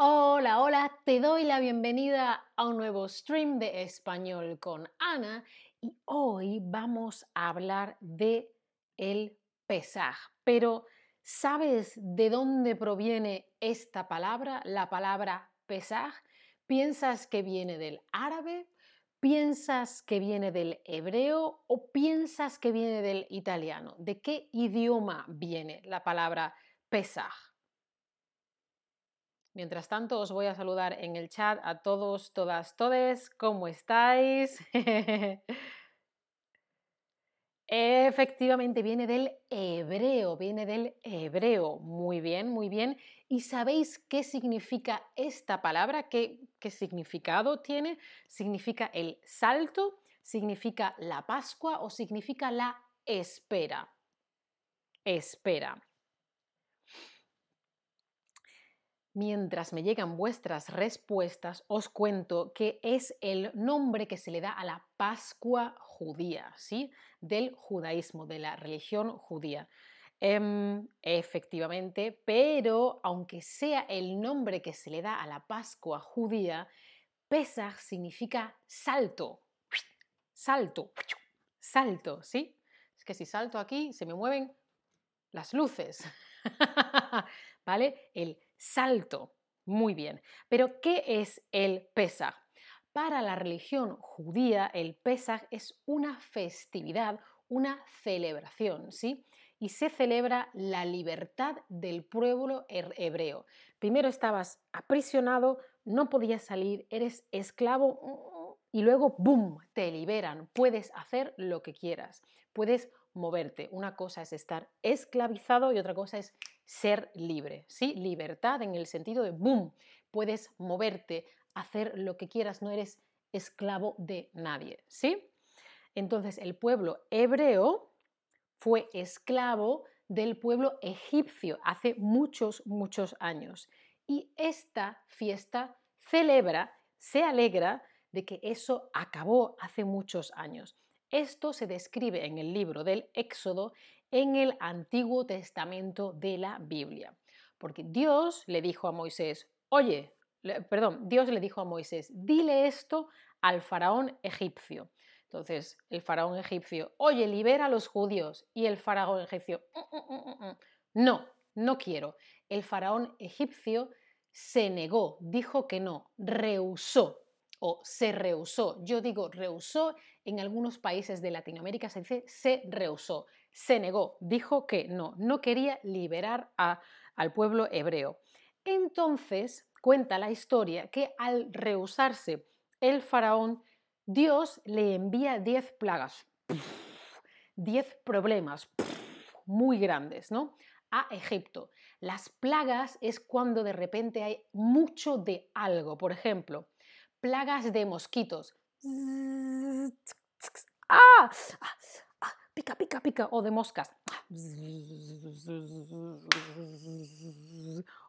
Hola, hola, te doy la bienvenida a un nuevo stream de español con Ana y hoy vamos a hablar de el Pesaj. Pero ¿sabes de dónde proviene esta palabra, la palabra Pesaj? ¿Piensas que viene del árabe? ¿Piensas que viene del hebreo o piensas que viene del italiano? ¿De qué idioma viene la palabra Pesaj? Mientras tanto, os voy a saludar en el chat a todos, todas, todes. ¿Cómo estáis? Efectivamente, viene del hebreo, viene del hebreo. Muy bien, muy bien. ¿Y sabéis qué significa esta palabra? ¿Qué, qué significado tiene? Significa el salto, significa la Pascua o significa la espera. Espera. Mientras me llegan vuestras respuestas, os cuento que es el nombre que se le da a la Pascua judía, ¿sí? Del judaísmo, de la religión judía. Em, efectivamente, pero aunque sea el nombre que se le da a la Pascua judía, Pesach significa salto, salto, salto, ¿sí? Es que si salto aquí, se me mueven las luces, ¿vale? El salto. Muy bien. Pero, ¿qué es el Pesach? Para la religión judía, el Pesach es una festividad, una celebración, ¿sí? Y se celebra la libertad del pueblo hebreo. Primero estabas aprisionado, no podías salir, eres esclavo y luego, ¡boom!, te liberan. Puedes hacer lo que quieras, puedes moverte. Una cosa es estar esclavizado y otra cosa es ser libre, ¿sí? Libertad en el sentido de boom, puedes moverte, hacer lo que quieras, no eres esclavo de nadie, ¿sí? Entonces el pueblo hebreo fue esclavo del pueblo egipcio hace muchos, muchos años. Y esta fiesta celebra, se alegra de que eso acabó hace muchos años. Esto se describe en el libro del Éxodo en el Antiguo Testamento de la Biblia. Porque Dios le dijo a Moisés, oye, perdón, Dios le dijo a Moisés, dile esto al faraón egipcio. Entonces, el faraón egipcio, oye, libera a los judíos. Y el faraón egipcio, mm, mm, mm, no, no quiero. El faraón egipcio se negó, dijo que no, rehusó o se rehusó. Yo digo rehusó, en algunos países de Latinoamérica se dice se rehusó se negó, dijo que no, no quería liberar al pueblo hebreo. Entonces cuenta la historia que al rehusarse el faraón, Dios le envía diez plagas, diez problemas muy grandes, ¿no? A Egipto. Las plagas es cuando de repente hay mucho de algo. Por ejemplo, plagas de mosquitos. ¡Ah! Pica, pica, pica, o de moscas,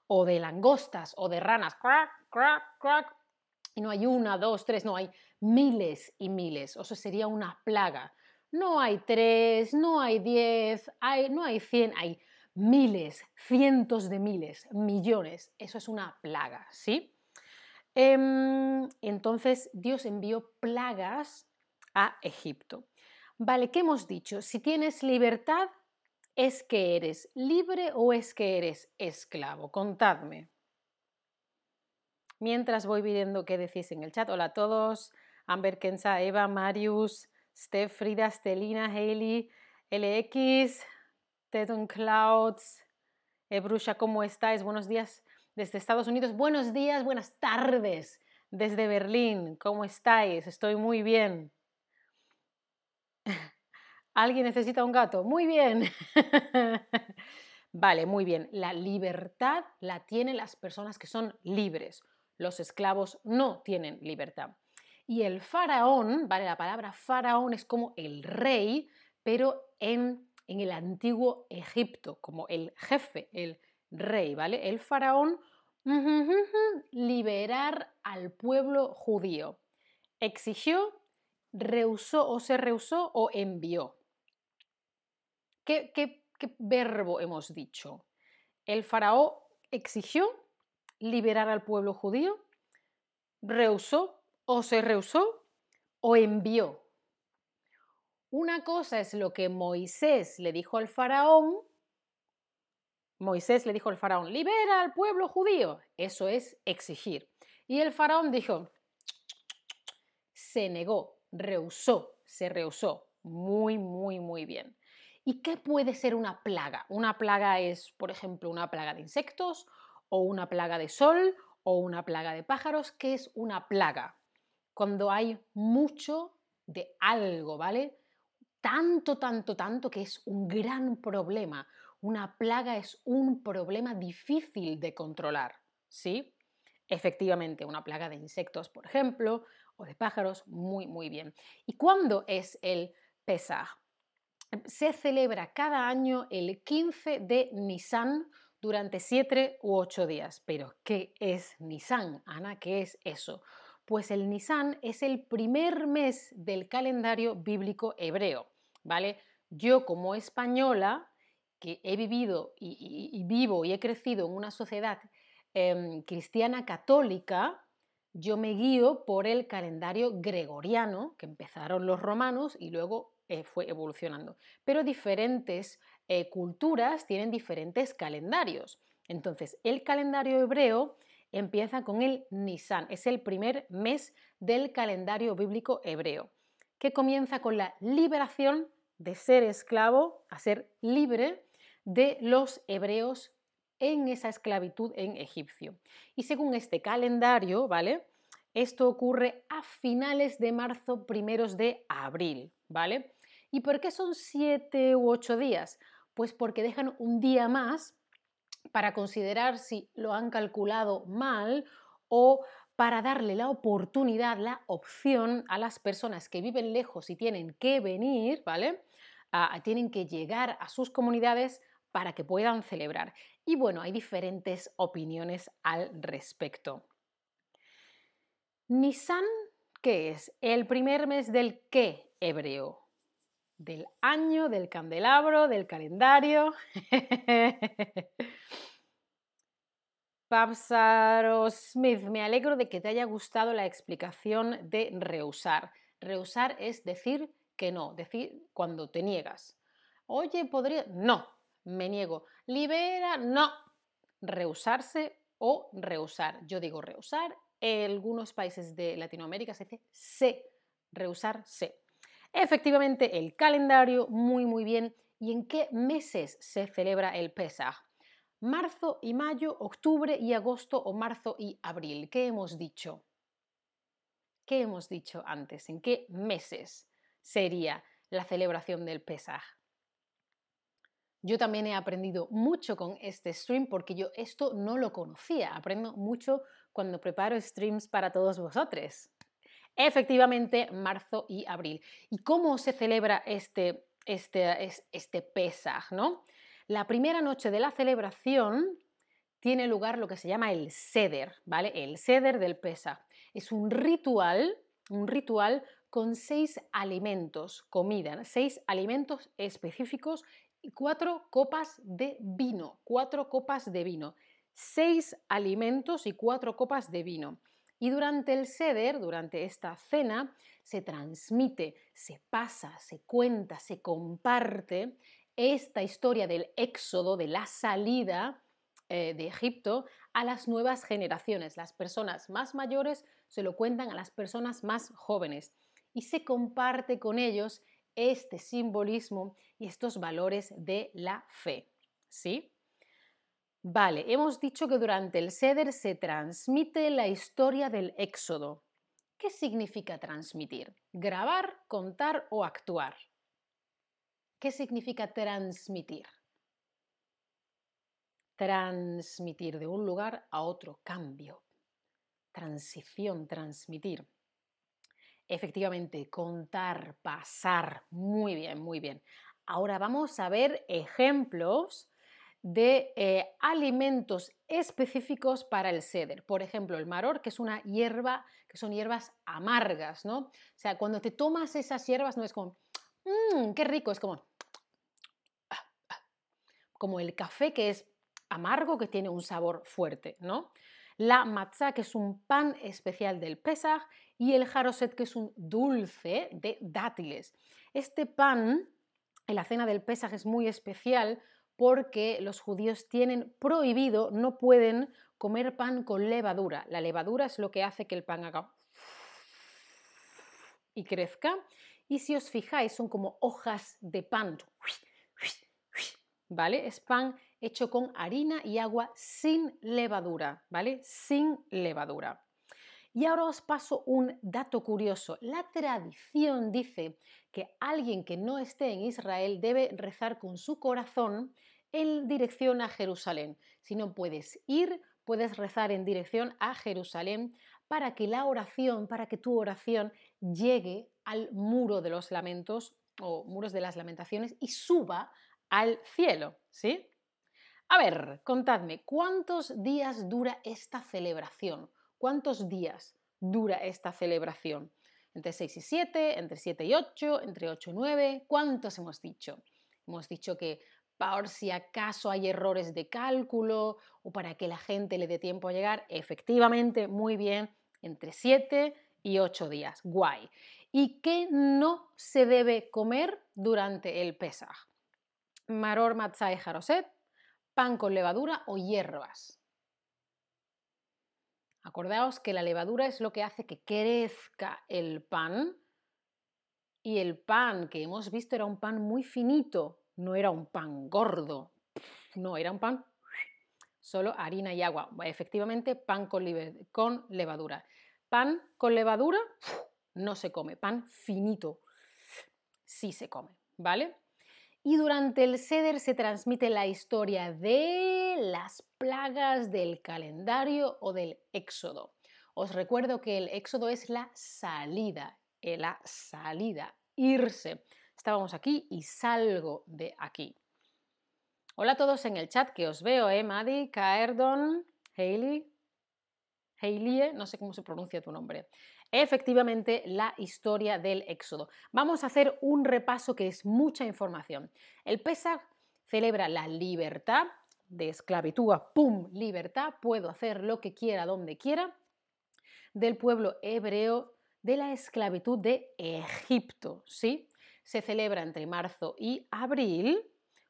o de langostas, o de ranas, crack, crack, crack. Y no hay una, dos, tres, no, hay miles y miles. O sea, sería una plaga. No hay tres, no hay diez, no hay cien, hay miles, cientos de miles, millones. Eso es una plaga, ¿sí? Em, entonces Dios envió plagas a Egipto. Vale, ¿qué hemos dicho? Si tienes libertad, ¿es que eres libre o es que eres esclavo? Contadme. Mientras voy viendo qué decís en el chat. Hola a todos. Amber, Kenza, Eva, Marius, Steph, Frida, Stelina, Hailey, LX, Teton Clouds, Ebrusha, ¿cómo estáis? Buenos días desde Estados Unidos. Buenos días, buenas tardes desde Berlín. ¿Cómo estáis? Estoy muy bien. ¿Alguien necesita un gato? Muy bien. vale, muy bien. La libertad la tienen las personas que son libres. Los esclavos no tienen libertad. Y el faraón, vale, la palabra faraón es como el rey, pero en, en el antiguo Egipto, como el jefe, el rey, ¿vale? El faraón, liberar al pueblo judío. Exigió rehusó o se rehusó o envió. ¿Qué, verbo hemos dicho? El faraón exigió, liberar al pueblo judío? ¿Rehusó o se rehusó o envió? Una cosa es lo que Moisés le dijo al faraón. Moisés le dijo al faraón, libera al pueblo judío. Eso es exigir. Y el faraón dijo, se negó, rehusó, se rehusó. Muy, muy, muy bien. ¿Y qué puede ser una plaga? Una plaga es, por ejemplo, una plaga de insectos o una plaga de sol o una plaga de pájaros. ¿Qué es una plaga? Cuando hay mucho de algo, ¿vale? Tanto, tanto, tanto que es un gran problema. Una plaga es un problema difícil de controlar, ¿sí? Efectivamente, una plaga de insectos, por ejemplo, o de pájaros, muy, muy bien. ¿Y cuándo es el Pesaj? Se celebra cada año el 15 de Nisan durante siete u ocho días. Pero, ¿qué es Nisan, Ana? ¿Qué es eso? Pues el Nisan es el primer mes del calendario bíblico hebreo, ¿vale? Yo como española, que he vivido y, vivo y he crecido en una sociedad em, cristiana católica, yo me guío por el calendario gregoriano, que empezaron los romanos y luego eh, fue evolucionando. Pero diferentes eh, culturas tienen diferentes calendarios. Entonces, el calendario hebreo empieza con el Nisan, es el primer mes del calendario bíblico hebreo, que comienza con la liberación de ser esclavo a ser libre de los hebreos en esa esclavitud en Egipcio. Y según este calendario, ¿vale? Esto ocurre a finales de marzo, primeros de abril, ¿vale? ¿Y por qué son siete u ocho días? Pues porque dejan un día más para considerar si lo han calculado mal o para darle la oportunidad, la opción a las personas que viven lejos y tienen que venir, ¿vale? Ah, tienen que llegar a sus comunidades para que puedan celebrar. Y bueno, hay diferentes opiniones al respecto. Nisan, ¿qué es? El primer mes del qué hebreo del año, del candelabro, del calendario. Papsaro Smith, me alegro de que te haya gustado la explicación de rehusar. Rehusar es decir que no, decir cuando te niegas. Oye, podría. No, me niego. Libera, no. Rehusarse o rehusar. Yo digo rehusar. En algunos países de Latinoamérica se dice se. Rehusar, se. Efectivamente, el calendario, muy muy bien. ¿Y en qué meses se celebra el Pesaj? Marzo y mayo, octubre y agosto o marzo y abril. ¿Qué hemos dicho? ¿Qué hemos dicho antes? ¿En qué meses sería la celebración del Pesaj? Yo también he aprendido mucho con este stream porque yo esto no lo conocía. Aprendo mucho cuando preparo streams para todos vosotros. Efectivamente, marzo y abril. ¿Y cómo se celebra este, este, este Pesaj? ¿no? La primera noche de la celebración tiene lugar lo que se llama el Seder, ¿vale? El Seder del Pesaj. Es un ritual, un ritual con seis alimentos, comida, seis alimentos específicos cuatro copas de vino, cuatro copas de vino. Seis alimentos y cuatro copas de vino. Y durante el seder, durante esta cena, se transmite, se pasa, se cuenta, se comparte esta historia del éxodo, de la salida eh, de Egipto a las nuevas generaciones. Las personas más mayores se lo cuentan a las personas más jóvenes y se comparte con ellos este simbolismo y estos valores de la fe. ¿Sí? Vale, hemos dicho que durante el Seder se transmite la historia del Éxodo. ¿Qué significa transmitir? ¿Grabar, contar o actuar? ¿Qué significa transmitir? Transmitir de un lugar a otro, cambio, transición, transmitir. Efectivamente, contar, pasar. Muy bien, muy bien. Ahora vamos a ver ejemplos de eh, alimentos específicos para el ceder. Por ejemplo, el maror, que es una hierba, que son hierbas amargas, ¿no? O sea, cuando te tomas esas hierbas no es como, mmm, qué rico, es como, como el café que es amargo, que tiene un sabor fuerte, ¿no? La matzah, que es un pan especial del Pesach, y el jaroset, que es un dulce de dátiles. Este pan en la cena del Pesach es muy especial porque los judíos tienen prohibido, no pueden comer pan con levadura. La levadura es lo que hace que el pan haga y crezca. Y si os fijáis, son como hojas de pan. ¿Vale? Es pan hecho con harina y agua sin levadura, ¿vale? Sin levadura. Y ahora os paso un dato curioso. La tradición dice que alguien que no esté en Israel debe rezar con su corazón en dirección a Jerusalén. Si no puedes ir, puedes rezar en dirección a Jerusalén para que la oración, para que tu oración llegue al muro de los lamentos o muros de las lamentaciones y suba al cielo, ¿sí? A ver, contadme, ¿cuántos días dura esta celebración? ¿Cuántos días dura esta celebración? ¿Entre 6 y 7? ¿Entre 7 y 8? ¿Entre 8 y 9? ¿Cuántos hemos dicho? Hemos dicho que por si acaso hay errores de cálculo o para que la gente le dé tiempo a llegar. Efectivamente, muy bien, entre 7 y 8 días. Guay. ¿Y qué no se debe comer durante el Pesaj? Maror, matzah y jaroset, pan con levadura o hierbas. Acordaos que la levadura es lo que hace que crezca el pan y el pan que hemos visto era un pan muy finito, no era un pan gordo, no, era un pan solo harina y agua. Efectivamente, pan con, con levadura. Pan con levadura no se come, pan finito sí se come, ¿vale? Y durante el Seder se transmite la historia de las plagas del calendario o del éxodo. Os recuerdo que el éxodo es la salida, eh, la salida, irse. Estábamos aquí y salgo de aquí. Hola a todos en el chat que os veo, ¿eh? Maddie, Kaerdon, Hailey, Hailey, no sé cómo se pronuncia tu nombre efectivamente la historia del Éxodo. Vamos a hacer un repaso que es mucha información. El Pesach celebra la libertad de esclavitud a pum, libertad, puedo hacer lo que quiera donde quiera, del pueblo hebreo de la esclavitud de Egipto, ¿sí? Se celebra entre marzo y abril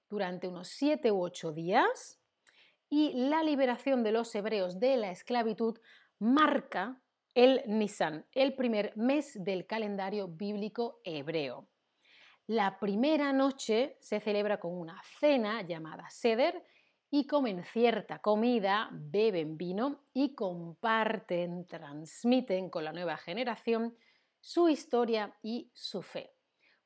durante unos siete u ocho días y la liberación de los hebreos de la esclavitud marca el Nisan, el primer mes del calendario bíblico hebreo. La primera noche se celebra con una cena llamada Seder y comen cierta comida, beben vino y comparten, transmiten con la nueva generación su historia y su fe.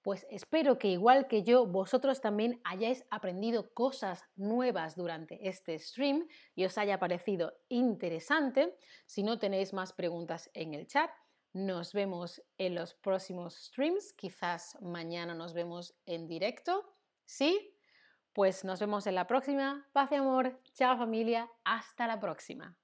Pues espero que igual que yo, vosotros también hayáis aprendido cosas nuevas durante este stream y os haya parecido interesante. Si no tenéis más preguntas en el chat, nos vemos en los próximos streams. Quizás mañana nos vemos en directo. ¿Sí? Pues nos vemos en la próxima. Paz y amor. Chao familia. Hasta la próxima.